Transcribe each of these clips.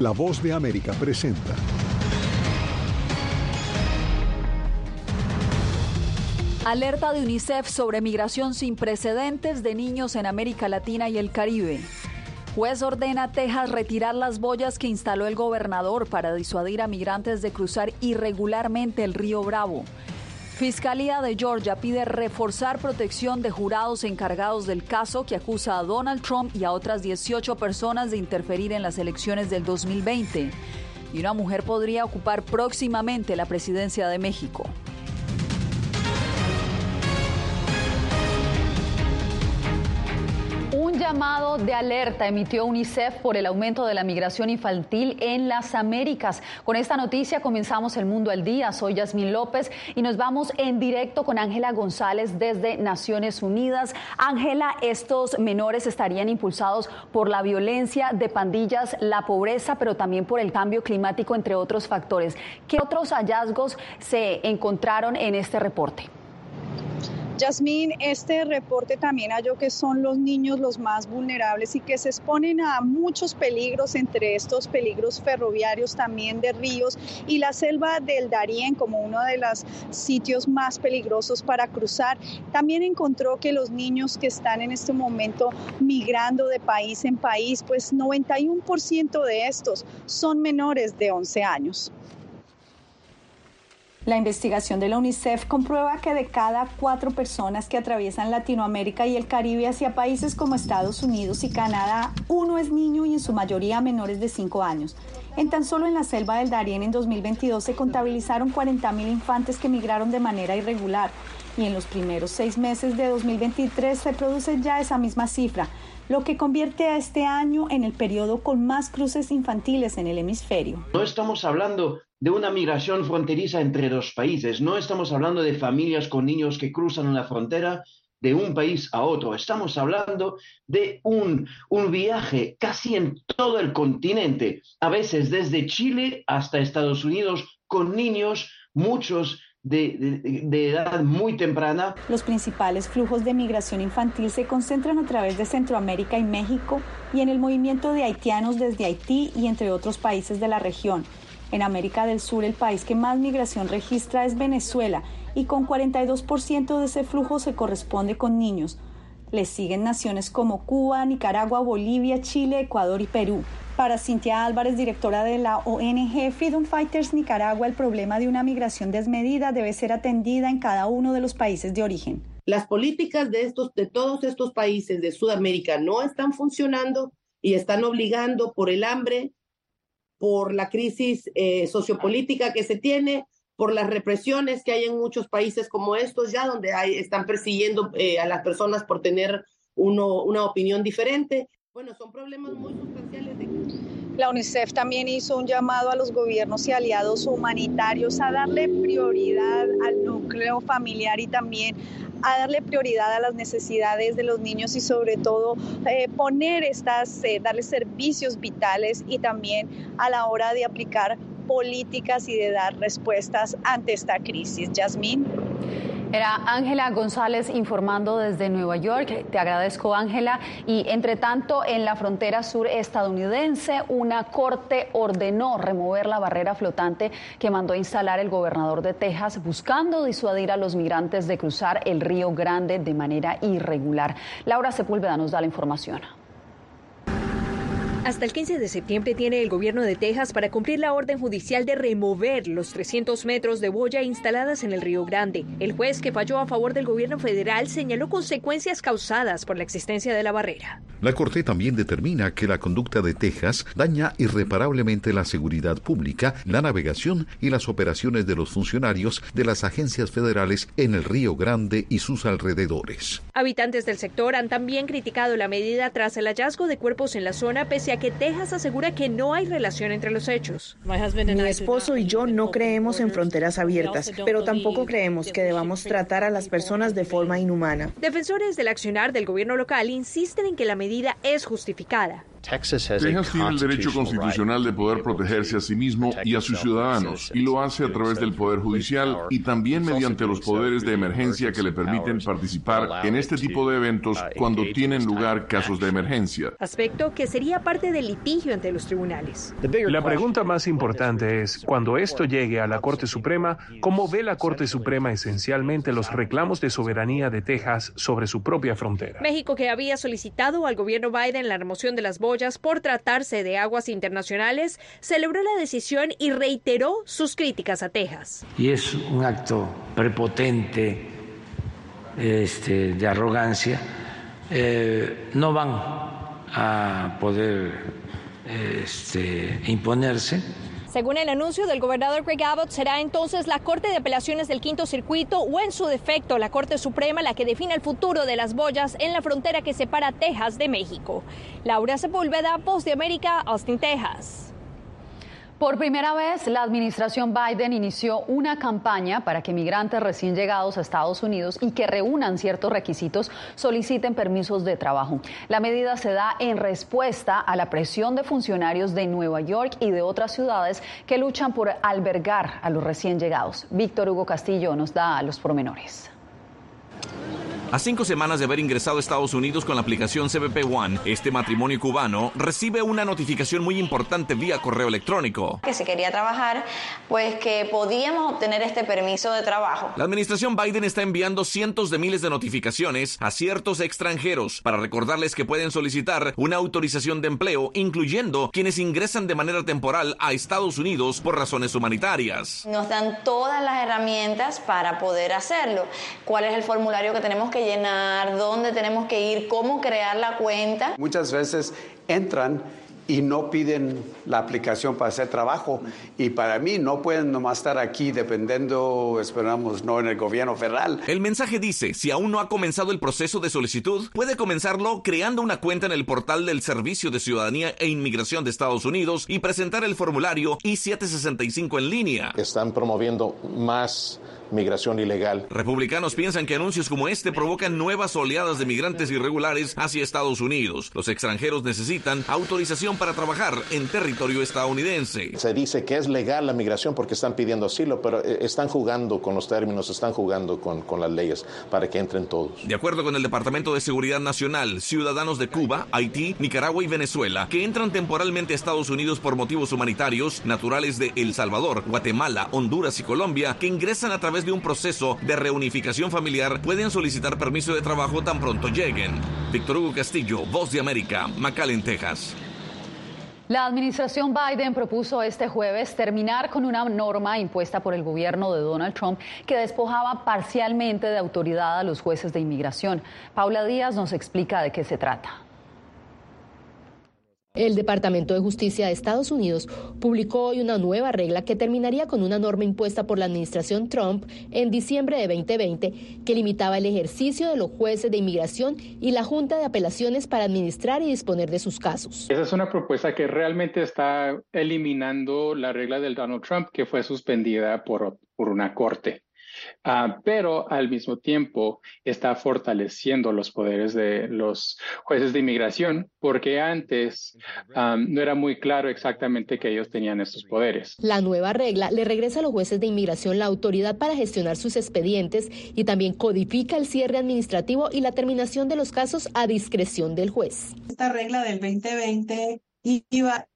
La voz de América presenta. Alerta de UNICEF sobre migración sin precedentes de niños en América Latina y el Caribe. Juez ordena a Texas retirar las boyas que instaló el gobernador para disuadir a migrantes de cruzar irregularmente el río Bravo. Fiscalía de Georgia pide reforzar protección de jurados encargados del caso que acusa a Donald Trump y a otras 18 personas de interferir en las elecciones del 2020. Y una mujer podría ocupar próximamente la presidencia de México. Llamado de alerta emitió UNICEF por el aumento de la migración infantil en las Américas. Con esta noticia comenzamos el mundo al día. Soy Yasmín López y nos vamos en directo con Ángela González desde Naciones Unidas. Ángela, estos menores estarían impulsados por la violencia de pandillas, la pobreza, pero también por el cambio climático, entre otros factores. ¿Qué otros hallazgos se encontraron en este reporte? Yasmín, este reporte también halló que son los niños los más vulnerables y que se exponen a muchos peligros, entre estos peligros ferroviarios también de ríos y la selva del Darién como uno de los sitios más peligrosos para cruzar. También encontró que los niños que están en este momento migrando de país en país, pues 91% de estos son menores de 11 años. La investigación de la UNICEF comprueba que de cada cuatro personas que atraviesan Latinoamérica y el Caribe hacia países como Estados Unidos y Canadá, uno es niño y en su mayoría menores de cinco años. En tan solo en la selva del Darién en 2022 se contabilizaron 40.000 infantes que migraron de manera irregular y en los primeros seis meses de 2023 se produce ya esa misma cifra, lo que convierte a este año en el periodo con más cruces infantiles en el hemisferio. No estamos hablando de una migración fronteriza entre dos países, no estamos hablando de familias con niños que cruzan una frontera de un país a otro, estamos hablando de un, un viaje casi en todo el continente, a veces desde Chile hasta Estados Unidos, con niños, muchos de, de, edad muy temprana. Los principales flujos de migración infantil se concentran a través de Centroamérica y México y en el movimiento de haitianos desde Haití y entre otros países de la región. En América del Sur el país que más migración registra es Venezuela y con 42% de ese flujo se corresponde con niños. Le siguen naciones como Cuba, Nicaragua, Bolivia, Chile, Ecuador y Perú. Para Cintia Álvarez, directora de la ONG Freedom Fighters Nicaragua, el problema de una migración desmedida debe ser atendida en cada uno de los países de origen. Las políticas de, estos, de todos estos países de Sudamérica no están funcionando y están obligando por el hambre, por la crisis eh, sociopolítica que se tiene, por las represiones que hay en muchos países como estos, ya donde hay, están persiguiendo eh, a las personas por tener uno, una opinión diferente. Bueno, son problemas muy sustanciales. La UNICEF también hizo un llamado a los gobiernos y aliados humanitarios a darle prioridad al núcleo familiar y también a darle prioridad a las necesidades de los niños y sobre todo eh, poner estas, eh, darles servicios vitales y también a la hora de aplicar políticas y de dar respuestas ante esta crisis. Yasmín. Era Ángela González informando desde Nueva York. Te agradezco, Ángela. Y entre tanto, en la frontera sur estadounidense, una corte ordenó remover la barrera flotante que mandó instalar el gobernador de Texas, buscando disuadir a los migrantes de cruzar el Río Grande de manera irregular. Laura Sepúlveda nos da la información. Hasta el 15 de septiembre tiene el gobierno de Texas para cumplir la orden judicial de remover los 300 metros de boya instaladas en el Río Grande. El juez que falló a favor del gobierno federal señaló consecuencias causadas por la existencia de la barrera. La Corte también determina que la conducta de Texas daña irreparablemente la seguridad pública, la navegación y las operaciones de los funcionarios de las agencias federales en el Río Grande y sus alrededores. Habitantes del sector han también criticado la medida tras el hallazgo de cuerpos en la zona pese a que Texas asegura que no hay relación entre los hechos. Mi esposo y yo no creemos en fronteras abiertas, pero tampoco creemos que debamos tratar a las personas de forma inhumana. Defensores del accionar del gobierno local insisten en que la medida es justificada. Texas tiene el derecho constitucional de poder protegerse a sí mismo y a sus ciudadanos, y lo hace a través del Poder Judicial y también mediante los poderes de emergencia que le permiten participar en este tipo de eventos cuando tienen lugar casos de emergencia. Aspecto que sería parte del litigio ante los tribunales. La pregunta más importante es, cuando esto llegue a la Corte Suprema, ¿cómo ve la Corte Suprema esencialmente los reclamos de soberanía de Texas sobre su propia frontera? México, que había solicitado al gobierno Biden la remoción de las por tratarse de aguas internacionales, celebró la decisión y reiteró sus críticas a Texas. Y es un acto prepotente este, de arrogancia. Eh, no van a poder este, imponerse según el anuncio del gobernador Greg Abbott, será entonces la Corte de Apelaciones del Quinto Circuito o en su defecto la Corte Suprema la que define el futuro de las boyas en la frontera que separa Texas de México. Laura Sepúlveda, Voz de América, Austin, Texas. Por primera vez, la administración Biden inició una campaña para que migrantes recién llegados a Estados Unidos y que reúnan ciertos requisitos soliciten permisos de trabajo. La medida se da en respuesta a la presión de funcionarios de Nueva York y de otras ciudades que luchan por albergar a los recién llegados. Víctor Hugo Castillo nos da los pormenores. A cinco semanas de haber ingresado a Estados Unidos con la aplicación CBP One, este matrimonio cubano recibe una notificación muy importante vía correo electrónico. Que si quería trabajar, pues que podíamos obtener este permiso de trabajo. La administración Biden está enviando cientos de miles de notificaciones a ciertos extranjeros para recordarles que pueden solicitar una autorización de empleo, incluyendo quienes ingresan de manera temporal a Estados Unidos por razones humanitarias. Nos dan todas las herramientas para poder hacerlo. ¿Cuál es el formulario que tenemos que llenar, dónde tenemos que ir, cómo crear la cuenta. Muchas veces entran y no piden la aplicación para hacer trabajo. Y para mí no pueden nomás estar aquí dependiendo, esperamos, no en el gobierno federal. El mensaje dice, si aún no ha comenzado el proceso de solicitud, puede comenzarlo creando una cuenta en el portal del Servicio de Ciudadanía e Inmigración de Estados Unidos y presentar el formulario I-765 en línea. Están promoviendo más migración ilegal. Republicanos piensan que anuncios como este provocan nuevas oleadas de migrantes irregulares hacia Estados Unidos. Los extranjeros necesitan autorización para trabajar en territorio estadounidense. Se dice que es legal la migración porque están pidiendo asilo, pero eh, están jugando con los términos, están jugando con, con las leyes para que entren todos. De acuerdo con el Departamento de Seguridad Nacional, ciudadanos de Cuba, Haití, Nicaragua y Venezuela que entran temporalmente a Estados Unidos por motivos humanitarios, naturales de El Salvador, Guatemala, Honduras y Colombia, que ingresan a través de un proceso de reunificación familiar pueden solicitar permiso de trabajo tan pronto lleguen. Víctor Hugo Castillo, Voz de América, McAllen, Texas. La administración Biden propuso este jueves terminar con una norma impuesta por el gobierno de Donald Trump que despojaba parcialmente de autoridad a los jueces de inmigración. Paula Díaz nos explica de qué se trata. El Departamento de Justicia de Estados Unidos publicó hoy una nueva regla que terminaría con una norma impuesta por la administración Trump en diciembre de 2020 que limitaba el ejercicio de los jueces de inmigración y la Junta de Apelaciones para administrar y disponer de sus casos. Esa es una propuesta que realmente está eliminando la regla del Donald Trump que fue suspendida por, por una corte. Ah, pero al mismo tiempo está fortaleciendo los poderes de los jueces de inmigración, porque antes no era muy claro exactamente que ellos tenían estos poderes. La nueva regla le regresa a los jueces de inmigración la autoridad para gestionar sus expedientes y también codifica el cierre administrativo y la terminación de los casos a discreción del juez. Esta regla del 2020 iba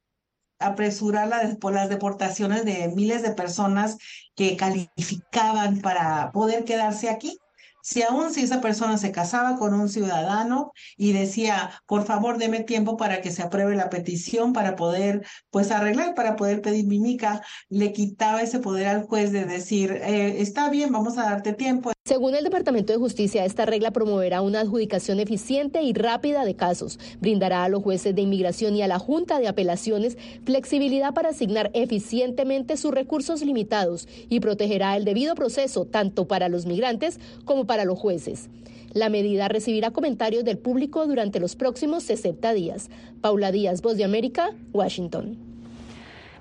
apresurar las deportaciones de miles de personas que calificaban para poder quedarse aquí. Si aún si esa persona se casaba con un ciudadano y decía, por favor, deme tiempo para que se apruebe la petición para poder, pues, arreglar, para poder pedir mi mica, le quitaba ese poder al juez de decir, eh, está bien, vamos a darte tiempo. Según el Departamento de Justicia, esta regla promoverá una adjudicación eficiente y rápida de casos, brindará a los jueces de inmigración y a la Junta de Apelaciones flexibilidad para asignar eficientemente sus recursos limitados y protegerá el debido proceso tanto para los migrantes como para los jueces. La medida recibirá comentarios del público durante los próximos 60 días. Paula Díaz, Voz de América, Washington.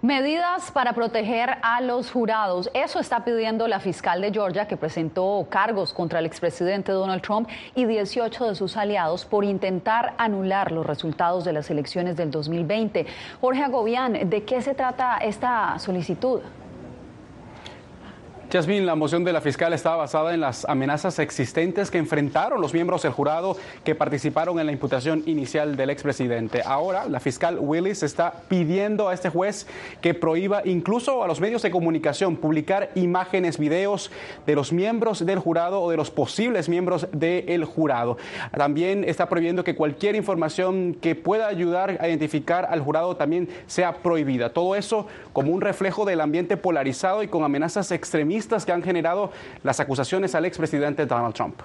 Medidas para proteger a los jurados. Eso está pidiendo la fiscal de Georgia que presentó cargos contra el expresidente Donald Trump y 18 de sus aliados por intentar anular los resultados de las elecciones del 2020. Jorge Agobián, ¿de qué se trata esta solicitud? Jasmine, la moción de la fiscal está basada en las amenazas existentes que enfrentaron los miembros del jurado que participaron en la imputación inicial del expresidente. Ahora, la fiscal Willis está pidiendo a este juez que prohíba incluso a los medios de comunicación publicar imágenes, videos de los miembros del jurado o de los posibles miembros del jurado. También está prohibiendo que cualquier información que pueda ayudar a identificar al jurado también sea prohibida. Todo eso como un reflejo del ambiente polarizado y con amenazas extremistas que han generado las acusaciones al expresidente Donald Trump.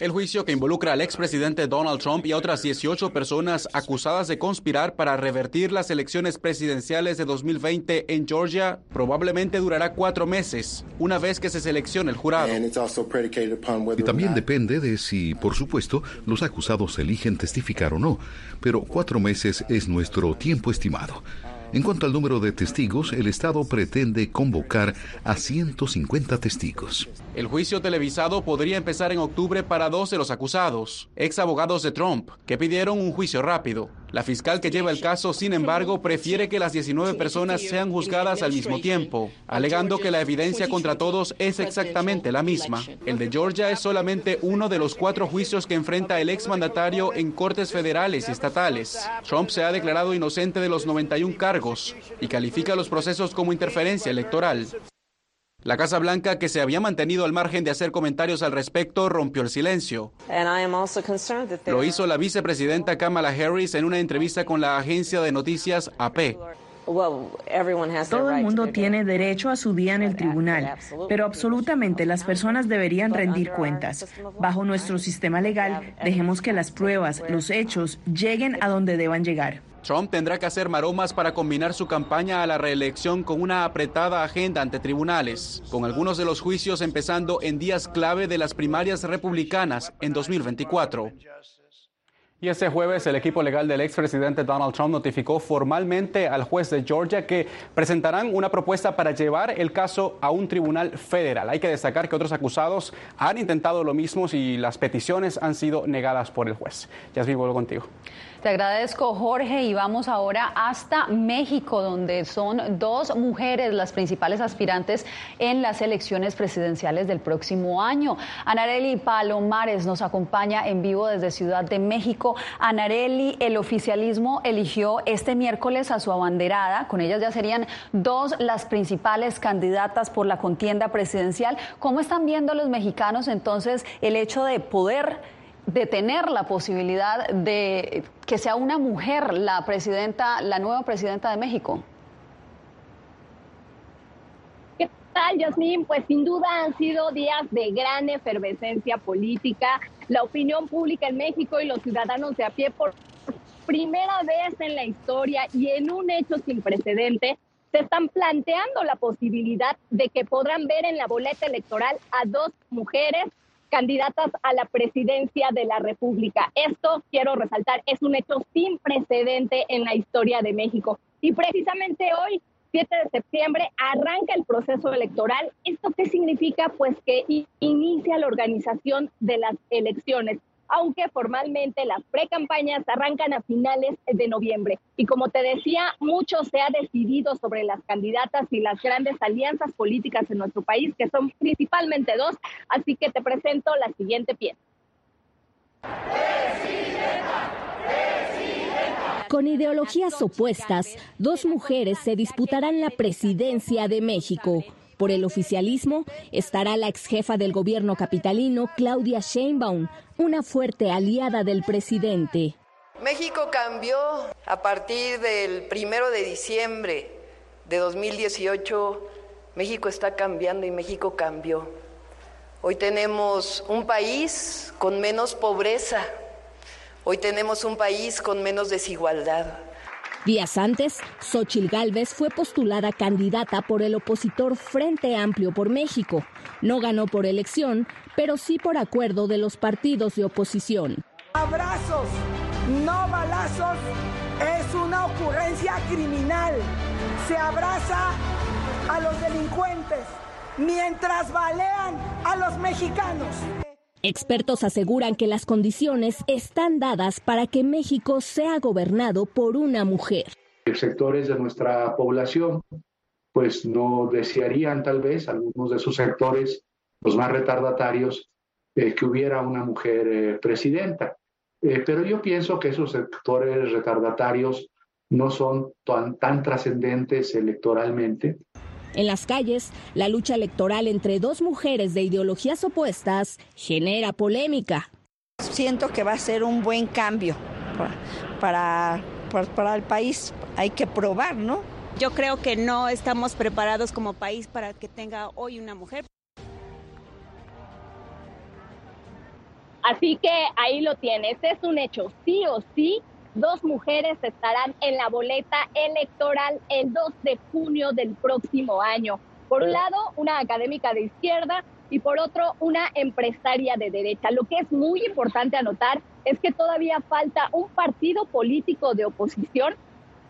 El juicio que involucra al expresidente Donald Trump y a otras 18 personas acusadas de conspirar para revertir las elecciones presidenciales de 2020 en Georgia probablemente durará cuatro meses, una vez que se seleccione el jurado. Y también depende de si, por supuesto, los acusados eligen testificar o no, pero cuatro meses es nuestro tiempo estimado. En cuanto al número de testigos, el Estado pretende convocar a 150 testigos. El juicio televisado podría empezar en octubre para dos de los acusados, ex abogados de Trump, que pidieron un juicio rápido. La fiscal que lleva el caso, sin embargo, prefiere que las 19 personas sean juzgadas al mismo tiempo, alegando que la evidencia contra todos es exactamente la misma. El de Georgia es solamente uno de los cuatro juicios que enfrenta el exmandatario en cortes federales y estatales. Trump se ha declarado inocente de los 91 cargos y califica los procesos como interferencia electoral. La Casa Blanca, que se había mantenido al margen de hacer comentarios al respecto, rompió el silencio. Lo hizo la vicepresidenta Kamala Harris en una entrevista con la agencia de noticias AP. Todo el mundo tiene derecho a su día en el tribunal, pero absolutamente las personas deberían rendir cuentas. Bajo nuestro sistema legal, dejemos que las pruebas, los hechos, lleguen a donde deban llegar. Trump tendrá que hacer maromas para combinar su campaña a la reelección con una apretada agenda ante tribunales, con algunos de los juicios empezando en días clave de las primarias republicanas en 2024. Y este jueves el equipo legal del expresidente Donald Trump notificó formalmente al juez de Georgia que presentarán una propuesta para llevar el caso a un tribunal federal. Hay que destacar que otros acusados han intentado lo mismo y las peticiones han sido negadas por el juez. Ya vuelvo contigo. Te agradezco, Jorge, y vamos ahora hasta México, donde son dos mujeres las principales aspirantes en las elecciones presidenciales del próximo año. Anareli Palomares nos acompaña en vivo desde Ciudad de México. Anareli, el oficialismo eligió este miércoles a su abanderada. Con ellas ya serían dos las principales candidatas por la contienda presidencial. ¿Cómo están viendo los mexicanos entonces el hecho de poder de tener la posibilidad de que sea una mujer la presidenta, la nueva presidenta de México? ¿Qué tal, Yasmín? Pues sin duda han sido días de gran efervescencia política. La opinión pública en México y los ciudadanos de a pie por primera vez en la historia y en un hecho sin precedente se están planteando la posibilidad de que podrán ver en la boleta electoral a dos mujeres candidatas a la presidencia de la República. Esto, quiero resaltar, es un hecho sin precedente en la historia de México. Y precisamente hoy, 7 de septiembre, arranca el proceso electoral. ¿Esto qué significa? Pues que inicia la organización de las elecciones aunque formalmente las precampañas arrancan a finales de noviembre. Y como te decía, mucho se ha decidido sobre las candidatas y las grandes alianzas políticas en nuestro país, que son principalmente dos, así que te presento la siguiente pieza. Con ideologías opuestas, dos mujeres se disputarán la presidencia de México. Por el oficialismo estará la ex jefa del gobierno capitalino, Claudia Sheinbaum, una fuerte aliada del presidente. México cambió a partir del primero de diciembre de 2018. México está cambiando y México cambió. Hoy tenemos un país con menos pobreza. Hoy tenemos un país con menos desigualdad. Días antes, Xochil Gálvez fue postulada candidata por el opositor Frente Amplio por México. No ganó por elección, pero sí por acuerdo de los partidos de oposición. Abrazos, no balazos Es una ocurrencia criminal. Se abraza a los delincuentes mientras balean a los mexicanos. Expertos aseguran que las condiciones están dadas para que México sea gobernado por una mujer. Sectores de nuestra población pues no desearían tal vez algunos de sus sectores, los más retardatarios, eh, que hubiera una mujer eh, presidenta. Eh, pero yo pienso que esos sectores retardatarios no son tan, tan trascendentes electoralmente. En las calles, la lucha electoral entre dos mujeres de ideologías opuestas genera polémica. Siento que va a ser un buen cambio para, para, para el país. Hay que probar, ¿no? Yo creo que no estamos preparados como país para que tenga hoy una mujer. Así que ahí lo tienes, es un hecho, sí o sí, dos mujeres estarán en la boleta electoral el 2 de junio del próximo año. Por un lado, una académica de izquierda y por otro, una empresaria de derecha. Lo que es muy importante anotar es que todavía falta un partido político de oposición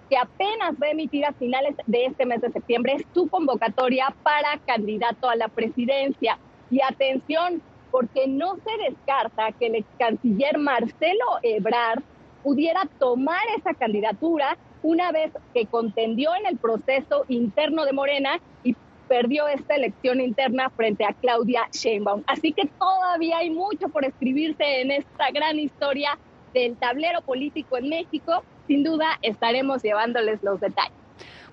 que apenas va a emitir a finales de este mes de septiembre su convocatoria para candidato a la presidencia. Y atención, porque no se descarta que el ex canciller Marcelo Ebrard pudiera tomar esa candidatura una vez que contendió en el proceso interno de Morena y perdió esta elección interna frente a Claudia Sheinbaum. Así que todavía hay mucho por escribirse en esta gran historia del tablero político en México sin duda estaremos llevándoles los detalles.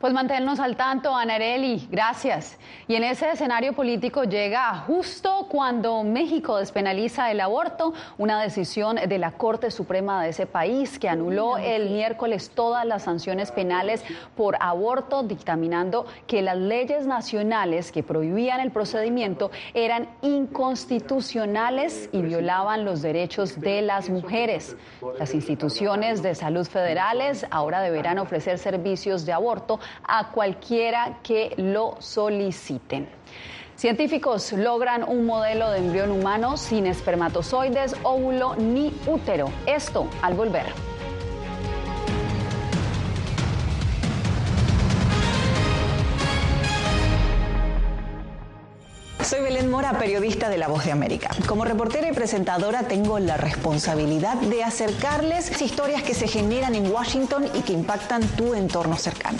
Pues mantenernos al tanto, Anareli, gracias. Y en ese escenario político llega justo cuando México despenaliza el aborto, una decisión de la Corte Suprema de ese país que anuló el miércoles todas las sanciones penales por aborto, dictaminando que las leyes nacionales que prohibían el procedimiento eran inconstitucionales y violaban los derechos de las mujeres. Las instituciones de salud federales ahora deberán ofrecer servicios de aborto a cualquiera que lo soliciten. Científicos logran un modelo de embrión humano sin espermatozoides, óvulo ni útero. Esto al volver. Soy Belén Mora, periodista de La Voz de América. Como reportera y presentadora tengo la responsabilidad de acercarles historias que se generan en Washington y que impactan tu entorno cercano.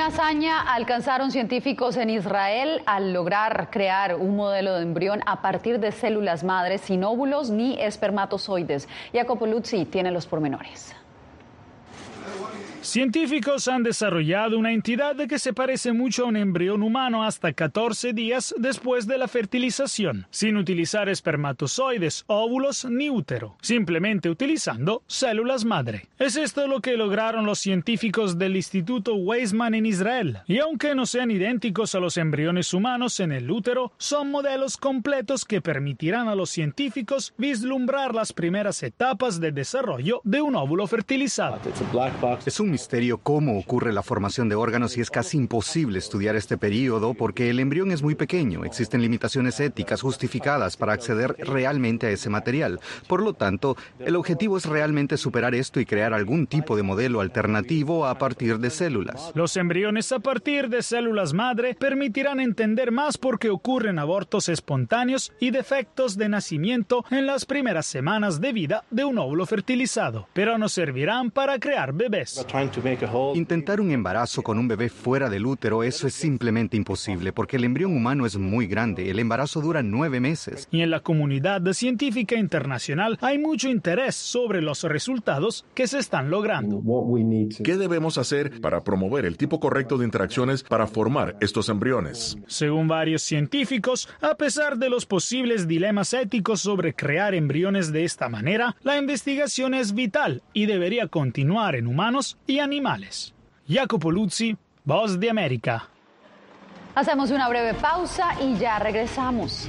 Una hazaña alcanzaron científicos en Israel al lograr crear un modelo de embrión a partir de células madres sin óvulos ni espermatozoides. Jacopo Luzzi tiene los pormenores. Científicos han desarrollado una entidad que se parece mucho a un embrión humano hasta 14 días después de la fertilización, sin utilizar espermatozoides, óvulos ni útero, simplemente utilizando células madre. Es esto lo que lograron los científicos del Instituto Weizmann en Israel, y aunque no sean idénticos a los embriones humanos en el útero, son modelos completos que permitirán a los científicos vislumbrar las primeras etapas de desarrollo de un óvulo fertilizado. Es un misterio cómo ocurre la formación de órganos y es casi imposible estudiar este periodo porque el embrión es muy pequeño. Existen limitaciones éticas justificadas para acceder realmente a ese material. Por lo tanto, el objetivo es realmente superar esto y crear algún tipo de modelo alternativo a partir de células. Los embriones a partir de células madre permitirán entender más por qué ocurren abortos espontáneos y defectos de nacimiento en las primeras semanas de vida de un óvulo fertilizado, pero nos servirán para crear bebés. Intentar un embarazo con un bebé fuera del útero, eso es simplemente imposible, porque el embrión humano es muy grande. El embarazo dura nueve meses. Y en la comunidad científica internacional hay mucho interés sobre los resultados que se están logrando. ¿Qué debemos hacer para promover el tipo correcto de interacciones para formar estos embriones? Según varios científicos, a pesar de los posibles dilemas éticos sobre crear embriones de esta manera, la investigación es vital y debería continuar en humanos y animales. Jacopo Luzzi, Voz de América. Hacemos una breve pausa y ya regresamos.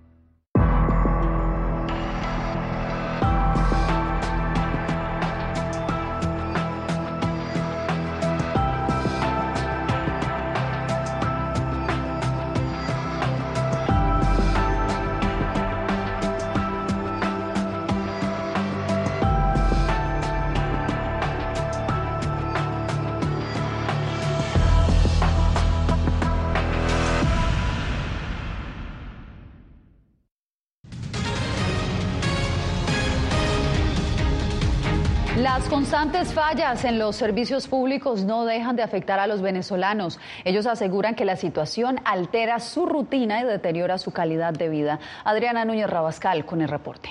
Constantes fallas en los servicios públicos no dejan de afectar a los venezolanos. Ellos aseguran que la situación altera su rutina y deteriora su calidad de vida. Adriana Núñez Rabascal con el reporte.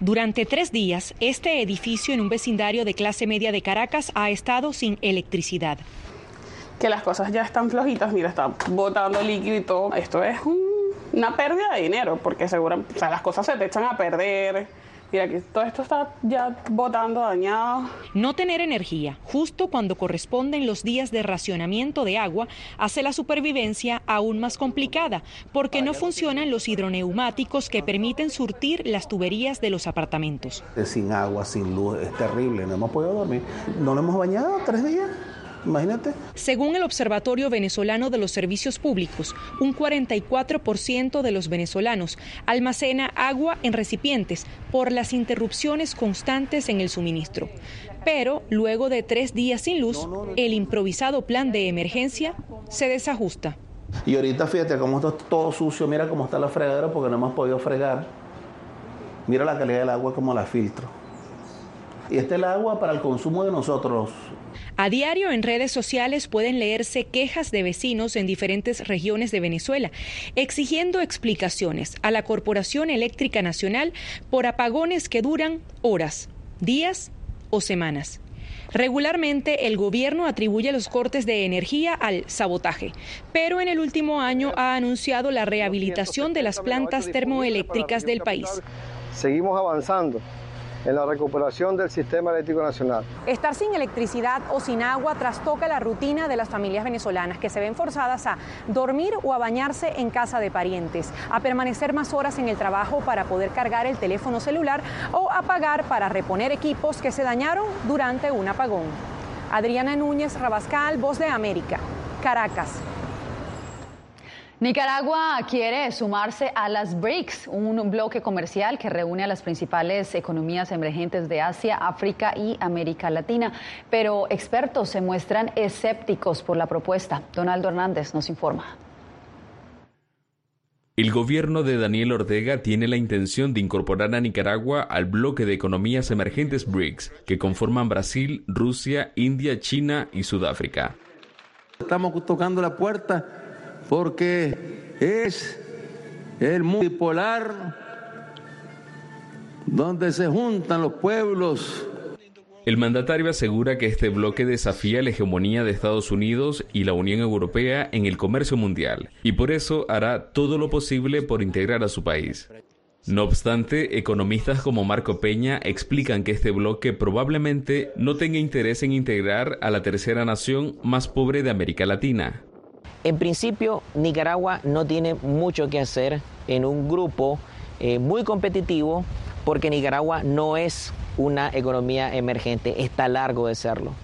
Durante tres días, este edificio en un vecindario de clase media de Caracas ha estado sin electricidad. Que las cosas ya están flojitas, mira, está botando líquido y todo. Esto es una pérdida de dinero, porque seguro, o sea, las cosas se te echan a perder Mira que todo esto está ya botando, dañado. No tener energía, justo cuando corresponden los días de racionamiento de agua, hace la supervivencia aún más complicada, porque no funcionan los hidroneumáticos que permiten surtir las tuberías de los apartamentos. Sin agua, sin luz, es terrible, no hemos podido dormir. No nos hemos bañado tres días. Imagínate. Según el Observatorio Venezolano de los Servicios Públicos, un 44% de los venezolanos almacena agua en recipientes por las interrupciones constantes en el suministro. Pero luego de tres días sin luz, el improvisado plan de emergencia se desajusta. Y ahorita fíjate cómo está todo sucio, mira cómo está la fregadera porque no hemos podido fregar. Mira la calidad del agua como la filtro. Y esta es el agua para el consumo de nosotros. A diario en redes sociales pueden leerse quejas de vecinos en diferentes regiones de Venezuela, exigiendo explicaciones a la Corporación Eléctrica Nacional por apagones que duran horas, días o semanas. Regularmente el gobierno atribuye los cortes de energía al sabotaje, pero en el último año ha anunciado la rehabilitación de las plantas termoeléctricas del país. Seguimos avanzando en la recuperación del sistema eléctrico nacional. Estar sin electricidad o sin agua trastoca la rutina de las familias venezolanas que se ven forzadas a dormir o a bañarse en casa de parientes, a permanecer más horas en el trabajo para poder cargar el teléfono celular o a pagar para reponer equipos que se dañaron durante un apagón. Adriana Núñez Rabascal, Voz de América, Caracas. Nicaragua quiere sumarse a las BRICS, un bloque comercial que reúne a las principales economías emergentes de Asia, África y América Latina. Pero expertos se muestran escépticos por la propuesta. Donaldo Hernández nos informa. El gobierno de Daniel Ortega tiene la intención de incorporar a Nicaragua al bloque de economías emergentes BRICS, que conforman Brasil, Rusia, India, China y Sudáfrica. Estamos tocando la puerta porque es el multipolar donde se juntan los pueblos. El mandatario asegura que este bloque desafía la hegemonía de Estados Unidos y la Unión Europea en el comercio mundial, y por eso hará todo lo posible por integrar a su país. No obstante, economistas como Marco Peña explican que este bloque probablemente no tenga interés en integrar a la tercera nación más pobre de América Latina, en principio, Nicaragua no tiene mucho que hacer en un grupo eh, muy competitivo porque Nicaragua no es una economía emergente, está largo de serlo.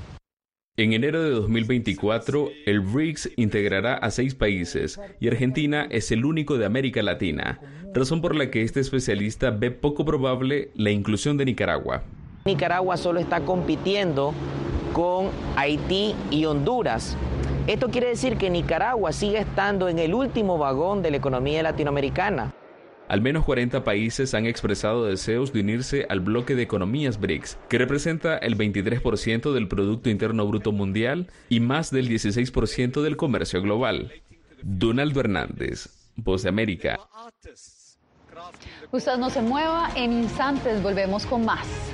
En enero de 2024, el BRICS integrará a seis países y Argentina es el único de América Latina, razón por la que este especialista ve poco probable la inclusión de Nicaragua. Nicaragua solo está compitiendo con Haití y Honduras esto quiere decir que Nicaragua sigue estando en el último vagón de la economía latinoamericana. Al menos 40 países han expresado deseos de unirse al bloque de economías BRICS, que representa el 23% del Producto Interno Bruto Mundial y más del 16% del comercio global. Donaldo Hernández, Voz de América. Usted no se mueva, en instantes volvemos con más.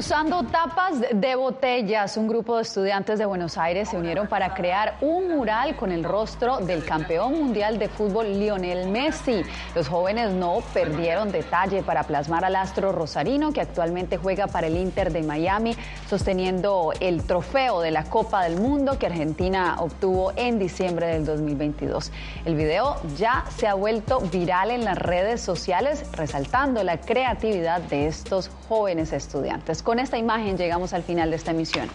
Usando tapas de botellas, un grupo de estudiantes de Buenos Aires se unieron para crear un mural con el rostro del campeón mundial de fútbol Lionel Messi. Los jóvenes no perdieron detalle para plasmar al astro rosarino que actualmente juega para el Inter de Miami, sosteniendo el trofeo de la Copa del Mundo que Argentina obtuvo en diciembre del 2022. El video ya se ha vuelto viral en las redes sociales, resaltando la creatividad de estos jóvenes estudiantes. Con esta imagen llegamos al final de esta emisión.